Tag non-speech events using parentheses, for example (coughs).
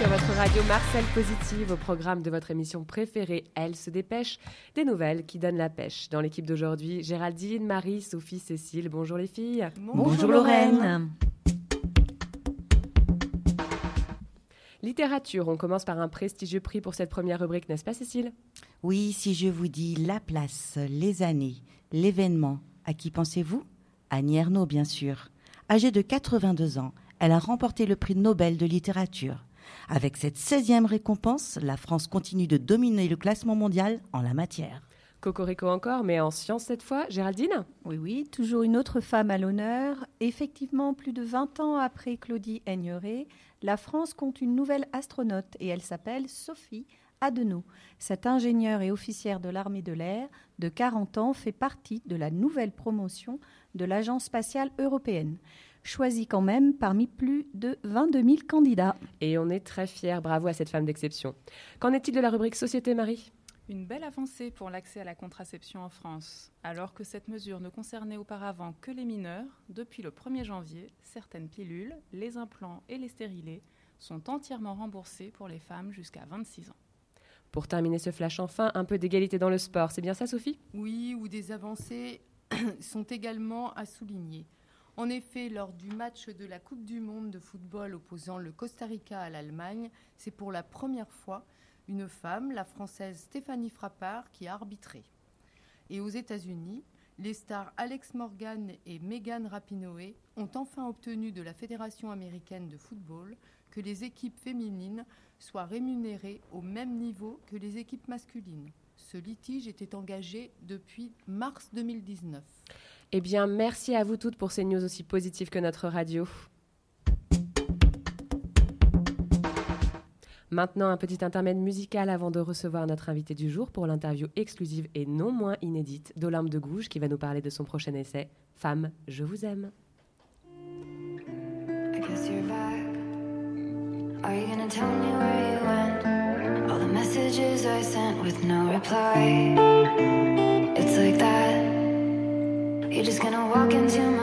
sur votre radio Marcel Positive, au programme de votre émission préférée, Elle se dépêche, des nouvelles qui donnent la pêche. Dans l'équipe d'aujourd'hui, Géraldine, Marie, Sophie, Cécile. Bonjour les filles. Bonjour, Lorraine. Littérature, on commence par un prestigieux prix pour cette première rubrique, n'est-ce pas Cécile? Oui, si je vous dis la place, les années, l'événement, à qui pensez-vous? Annie Ernaux, bien sûr. Âgée de 82 ans, elle a remporté le prix Nobel de littérature. Avec cette 16e récompense, la France continue de dominer le classement mondial en la matière. Cocorico encore, mais en sciences cette fois. Géraldine? Oui, oui, toujours une autre femme à l'honneur. Effectivement, plus de 20 ans après Claudie Aigneret, la France compte une nouvelle astronaute et elle s'appelle Sophie Adenau. Cette ingénieure et officière de l'armée de l'air de 40 ans fait partie de la nouvelle promotion de l'Agence spatiale européenne choisie quand même parmi plus de 22 000 candidats. Et on est très fiers, bravo à cette femme d'exception. Qu'en est-il de la rubrique Société Marie? Une belle avancée pour l'accès à la contraception en France. Alors que cette mesure ne concernait auparavant que les mineurs, depuis le 1er janvier, certaines pilules, les implants et les stérilés sont entièrement remboursés pour les femmes jusqu'à 26 ans. Pour terminer ce flash enfin, un peu d'égalité dans le sport, c'est bien ça Sophie? Oui, ou des avancées (coughs) sont également à souligner. En effet, lors du match de la Coupe du Monde de football opposant le Costa Rica à l'Allemagne, c'est pour la première fois une femme, la Française Stéphanie Frappard, qui a arbitré. Et aux États-Unis, les stars Alex Morgan et Megan Rapinoe ont enfin obtenu de la Fédération américaine de football que les équipes féminines soient rémunérées au même niveau que les équipes masculines. Ce litige était engagé depuis mars 2019. Eh bien, merci à vous toutes pour ces news aussi positives que notre radio. Maintenant, un petit intermède musical avant de recevoir notre invité du jour pour l'interview exclusive et non moins inédite d'Olympe de Gouges qui va nous parler de son prochain essai Femme, je vous aime. Walk into my.